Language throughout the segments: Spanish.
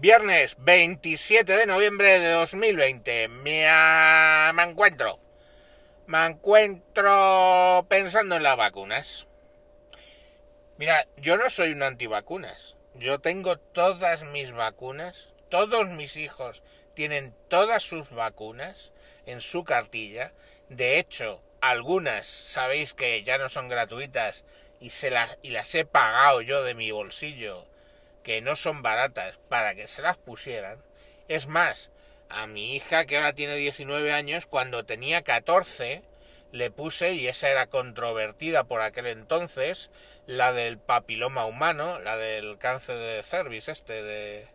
Viernes 27 de noviembre de 2020. Me, ah, me encuentro. Me encuentro pensando en las vacunas. Mira, yo no soy un antivacunas. Yo tengo todas mis vacunas. Todos mis hijos tienen todas sus vacunas en su cartilla. De hecho, algunas sabéis que ya no son gratuitas y, se y las he pagado yo de mi bolsillo, que no son baratas, para que se las pusieran. Es más, a mi hija, que ahora tiene 19 años, cuando tenía 14, le puse, y esa era controvertida por aquel entonces, la del papiloma humano, la del cáncer de cervix, este de...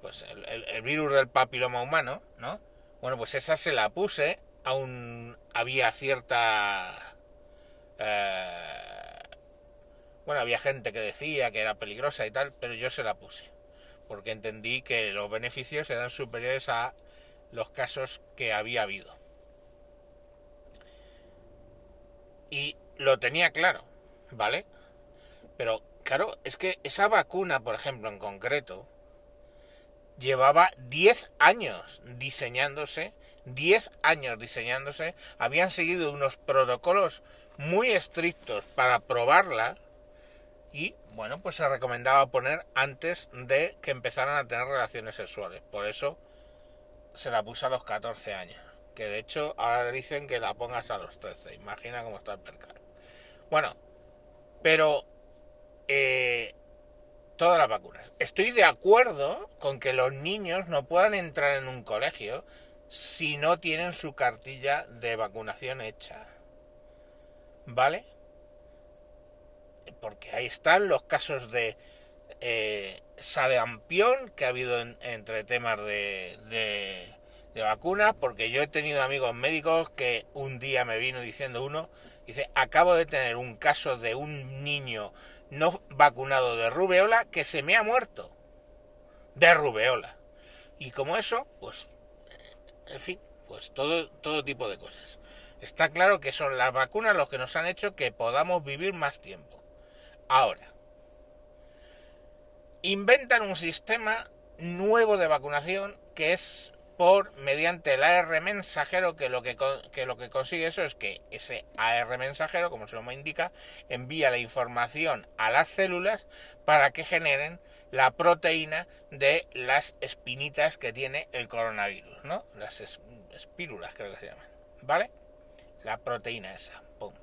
Pues el, virus del papiloma humano, ¿no? Bueno, pues esa se la puse, aún había cierta... Eh, bueno, había gente que decía que era peligrosa y tal, pero yo se la puse, porque entendí que los beneficios eran superiores a los casos que había habido. Y lo tenía claro, ¿vale? Pero claro, es que esa vacuna, por ejemplo, en concreto, llevaba 10 años diseñándose, 10 años diseñándose, habían seguido unos protocolos muy estrictos para probarla y, bueno, pues se recomendaba poner antes de que empezaran a tener relaciones sexuales. Por eso se la puso a los 14 años que de hecho ahora dicen que la pongas a los 13. Imagina cómo está el percal. Bueno, pero eh, todas las vacunas. Estoy de acuerdo con que los niños no puedan entrar en un colegio si no tienen su cartilla de vacunación hecha. ¿Vale? Porque ahí están los casos de eh, sarampión que ha habido entre temas de de vacunas, porque yo he tenido amigos médicos que un día me vino diciendo uno, dice, acabo de tener un caso de un niño no vacunado de rubeola que se me ha muerto. De rubeola. Y como eso, pues, en fin, pues todo, todo tipo de cosas. Está claro que son las vacunas los que nos han hecho que podamos vivir más tiempo. Ahora, inventan un sistema nuevo de vacunación que es por mediante el AR mensajero que lo que, lo que consigue eso es que ese AR mensajero, como se lo indica, envía la información a las células para que generen la proteína de las espinitas que tiene el coronavirus, ¿no? Las espírulas creo que se llaman, ¿vale? La proteína esa, pum.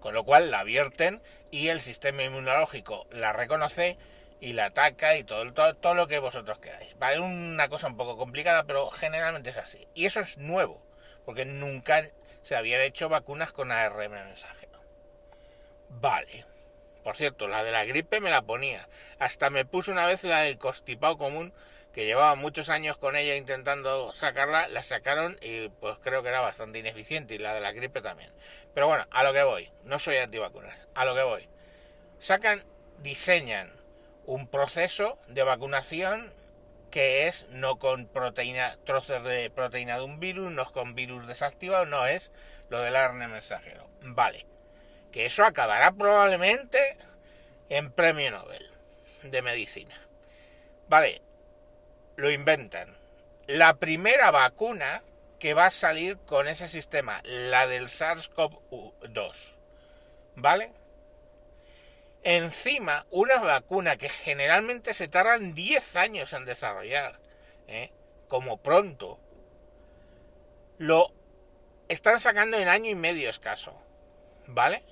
Con lo cual la vierten y el sistema inmunológico la reconoce y la ataca y todo, todo, lo que vosotros queráis. Vale, una cosa un poco complicada, pero generalmente es así. Y eso es nuevo, porque nunca se habían hecho vacunas con ARN mensajero. Vale. Por cierto, la de la gripe me la ponía. Hasta me puse una vez la del constipado común, que llevaba muchos años con ella intentando sacarla, la sacaron y pues creo que era bastante ineficiente y la de la gripe también. Pero bueno, a lo que voy, no soy antivacunas, a lo que voy. Sacan, diseñan un proceso de vacunación que es no con proteína, trozos de proteína de un virus, no con virus desactivado, no es lo del ARN mensajero. Vale. Que eso acabará probablemente en premio Nobel de medicina. Vale. Lo inventan. La primera vacuna que va a salir con ese sistema, la del SARS-CoV-2. ¿Vale? Encima, una vacuna que generalmente se tardan 10 años en desarrollar, ¿eh? como pronto, lo están sacando en año y medio escaso, ¿vale?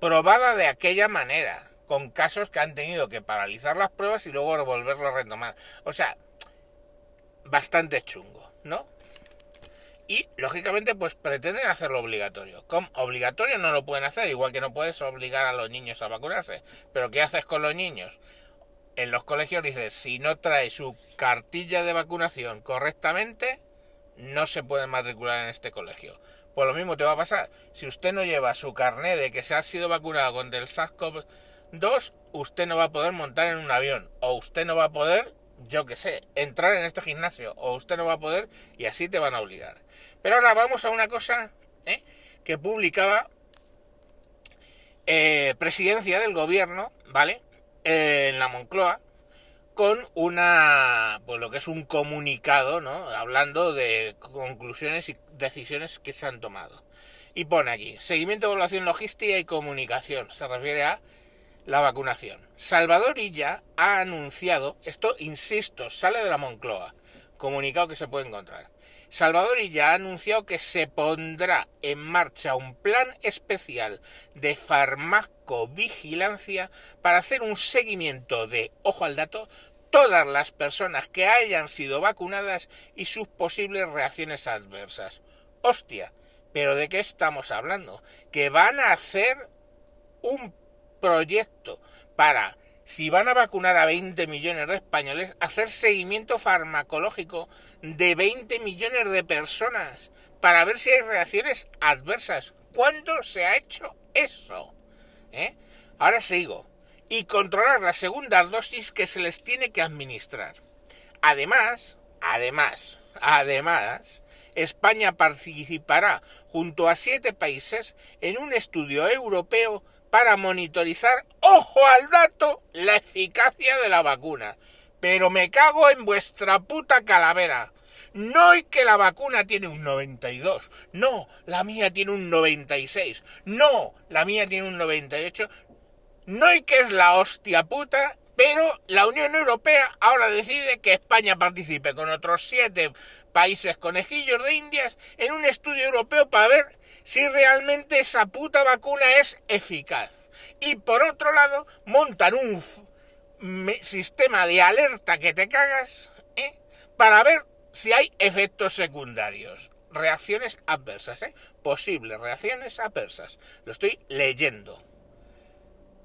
Probada de aquella manera, con casos que han tenido que paralizar las pruebas y luego volverlo a retomar. O sea, bastante chungo, ¿no? y lógicamente pues pretenden hacerlo obligatorio. Obligatorio no lo pueden hacer, igual que no puedes obligar a los niños a vacunarse. Pero ¿qué haces con los niños? En los colegios dices, si no trae su cartilla de vacunación correctamente, no se puede matricular en este colegio. Pues lo mismo te va a pasar. Si usted no lleva su carnet de que se ha sido vacunado con el SARS-CoV-2, usted no va a poder montar en un avión. O usted no va a poder yo qué sé, entrar en este gimnasio o usted no va a poder y así te van a obligar. Pero ahora vamos a una cosa ¿eh? que publicaba eh, presidencia del gobierno, ¿vale? en la Moncloa, con una, pues lo que es un comunicado, ¿no? Hablando de conclusiones y decisiones que se han tomado. Y pone aquí, seguimiento, evaluación, logística y comunicación. Se refiere a la vacunación. Salvador Illa ha anunciado, esto insisto, sale de la Moncloa, comunicado que se puede encontrar. Salvador Illa ha anunciado que se pondrá en marcha un plan especial de farmacovigilancia para hacer un seguimiento de, ojo al dato, todas las personas que hayan sido vacunadas y sus posibles reacciones adversas. Hostia, pero ¿de qué estamos hablando? Que van a hacer un proyecto para, si van a vacunar a 20 millones de españoles, hacer seguimiento farmacológico de 20 millones de personas para ver si hay reacciones adversas. ¿Cuándo se ha hecho eso? ¿Eh? Ahora sigo. Y controlar las segundas dosis que se les tiene que administrar. Además, además, además, España participará junto a siete países en un estudio europeo para monitorizar, ojo al dato, la eficacia de la vacuna. Pero me cago en vuestra puta calavera. No es que la vacuna tiene un 92, no, la mía tiene un 96, no, la mía tiene un 98, no es que es la hostia puta, pero la Unión Europea ahora decide que España participe con otros siete países conejillos de Indias en un estudio europeo para ver si realmente esa puta vacuna es eficaz. Y por otro lado, montan un sistema de alerta que te cagas ¿eh? para ver si hay efectos secundarios. Reacciones adversas, ¿eh? Posibles reacciones adversas. Lo estoy leyendo.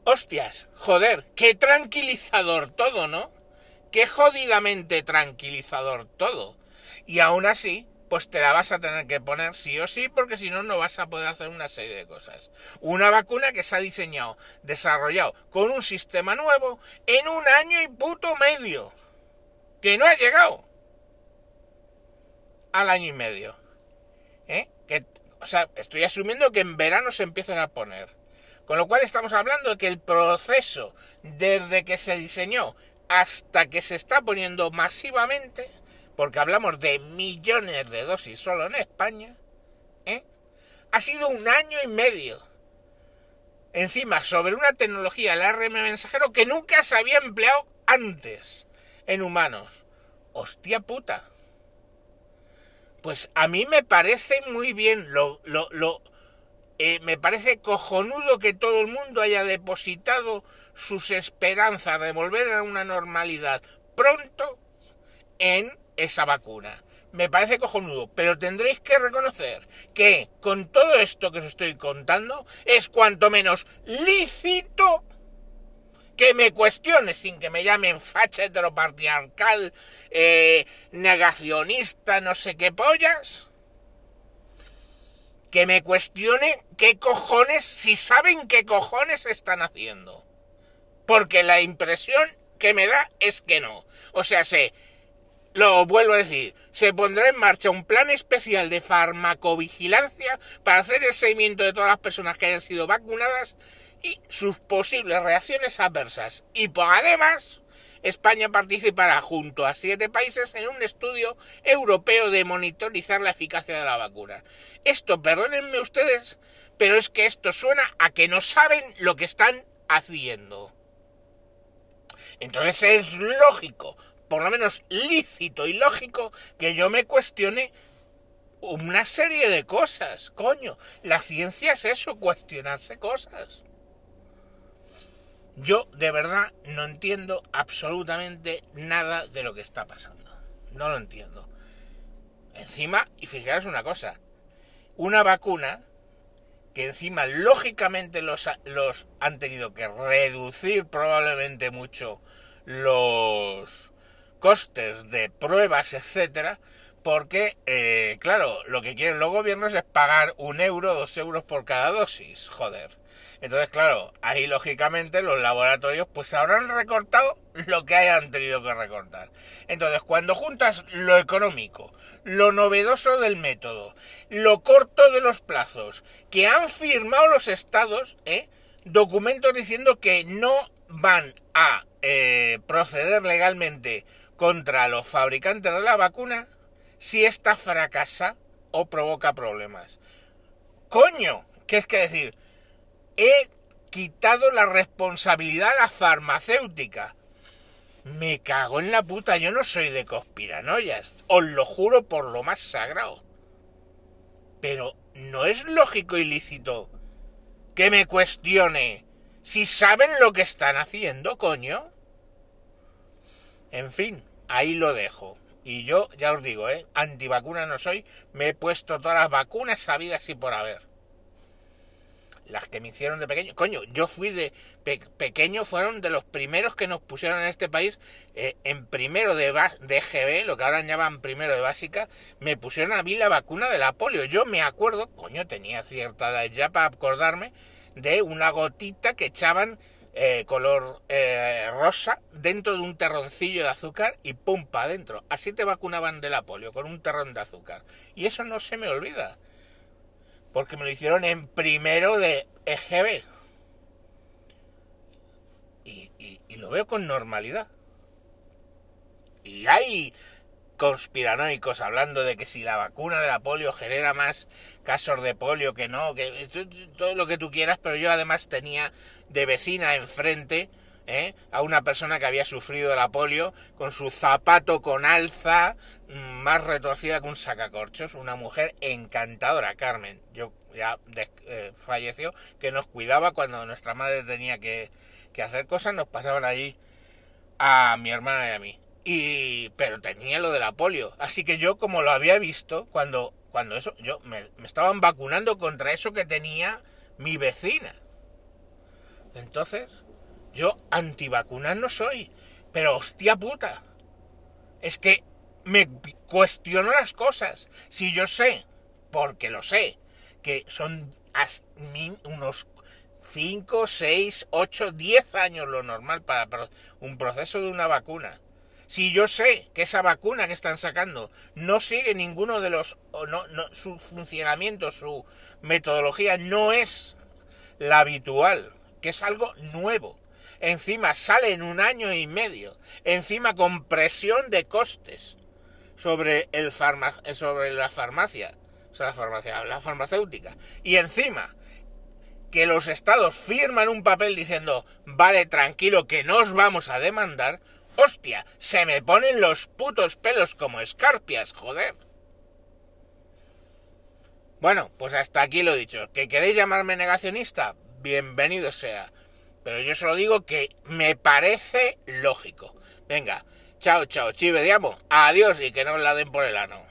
Hostias, joder, qué tranquilizador todo, ¿no? Qué jodidamente tranquilizador todo. Y aún así, pues te la vas a tener que poner sí o sí, porque si no, no vas a poder hacer una serie de cosas. Una vacuna que se ha diseñado, desarrollado con un sistema nuevo en un año y puto medio. Que no ha llegado al año y medio. ¿Eh? Que, o sea, estoy asumiendo que en verano se empiezan a poner. Con lo cual estamos hablando de que el proceso desde que se diseñó hasta que se está poniendo masivamente porque hablamos de millones de dosis solo en España, ¿eh? ha sido un año y medio. Encima, sobre una tecnología, el ARM mensajero, que nunca se había empleado antes en humanos. Hostia puta. Pues a mí me parece muy bien, lo, lo, lo eh, me parece cojonudo que todo el mundo haya depositado sus esperanzas de volver a una normalidad pronto en esa vacuna. Me parece cojonudo, pero tendréis que reconocer que con todo esto que os estoy contando es cuanto menos lícito que me cuestione sin que me llamen facha heteropatriarcal, eh, negacionista, no sé qué pollas. Que me cuestione qué cojones, si saben qué cojones están haciendo. Porque la impresión que me da es que no. O sea, sé, lo vuelvo a decir, se pondrá en marcha un plan especial de farmacovigilancia para hacer el seguimiento de todas las personas que hayan sido vacunadas y sus posibles reacciones adversas. Y pues, además, España participará junto a siete países en un estudio europeo de monitorizar la eficacia de la vacuna. Esto, perdónenme ustedes, pero es que esto suena a que no saben lo que están haciendo. Entonces es lógico, por lo menos lícito y lógico que yo me cuestione una serie de cosas, coño. La ciencia es eso, cuestionarse cosas. Yo de verdad no entiendo absolutamente nada de lo que está pasando. No lo entiendo. Encima, y fijaros una cosa, una vacuna que encima lógicamente los, los han tenido que reducir probablemente mucho los costes de pruebas, etcétera, porque, eh, claro, lo que quieren los gobiernos es pagar un euro, dos euros por cada dosis, joder. Entonces, claro, ahí lógicamente los laboratorios pues habrán recortado lo que hayan tenido que recortar. Entonces, cuando juntas lo económico, lo novedoso del método, lo corto de los plazos, que han firmado los estados, ¿eh? documentos diciendo que no van a eh, proceder legalmente contra los fabricantes de la vacuna si esta fracasa o provoca problemas. Coño, ¿qué es que decir? He quitado la responsabilidad a la farmacéutica. Me cago en la puta, yo no soy de conspiranoias, os lo juro por lo más sagrado. Pero no es lógico y lícito que me cuestione si saben lo que están haciendo, coño. En fin, ahí lo dejo. Y yo, ya os digo, ¿eh? Antivacuna no soy, me he puesto todas las vacunas sabidas y por haber las que me hicieron de pequeño. Coño, yo fui de pequeño, fueron de los primeros que nos pusieron en este país eh, en primero de, de EGB, lo que ahora llaman primero de básica, me pusieron a mí la vacuna de la polio. Yo me acuerdo, coño, tenía cierta edad ya para acordarme de una gotita que echaban eh, color eh, rosa dentro de un terroncillo de azúcar y pum pa adentro. Así te vacunaban de la polio, con un terrón de azúcar. Y eso no se me olvida porque me lo hicieron en primero de EGB. Y, lo veo con normalidad. Y hay conspiranoicos hablando de que si la vacuna de la polio genera más casos de polio que no, que todo lo que tú quieras, pero yo además tenía de vecina enfrente ¿eh? a una persona que había sufrido la polio con su zapato con alza mm, más retorcida que un sacacorchos, una mujer encantadora, Carmen. Yo ya eh, falleció, que nos cuidaba cuando nuestra madre tenía que, que hacer cosas, nos pasaban allí a mi hermana y a mí. Y, pero tenía lo de la polio. Así que yo, como lo había visto, cuando, cuando eso, yo me, me estaban vacunando contra eso que tenía mi vecina. Entonces, yo antivacunas no soy, pero hostia puta. Es que me cuestiono las cosas. Si yo sé, porque lo sé, que son unos 5, 6, 8, 10 años lo normal para un proceso de una vacuna. Si yo sé que esa vacuna que están sacando no sigue ninguno de los... no, no, su funcionamiento, su metodología no es la habitual, que es algo nuevo, encima sale en un año y medio, encima con presión de costes sobre, el sobre la farmacia, la farmacia, la farmacéutica, y encima que los estados firman un papel diciendo, vale, tranquilo, que no os vamos a demandar, hostia, se me ponen los putos pelos como escarpias, joder. Bueno, pues hasta aquí lo dicho. ¿Que queréis llamarme negacionista? Bienvenido sea. Pero yo solo digo que me parece lógico. Venga, chao, chao, chive, amo. Adiós y que no la den por el ano.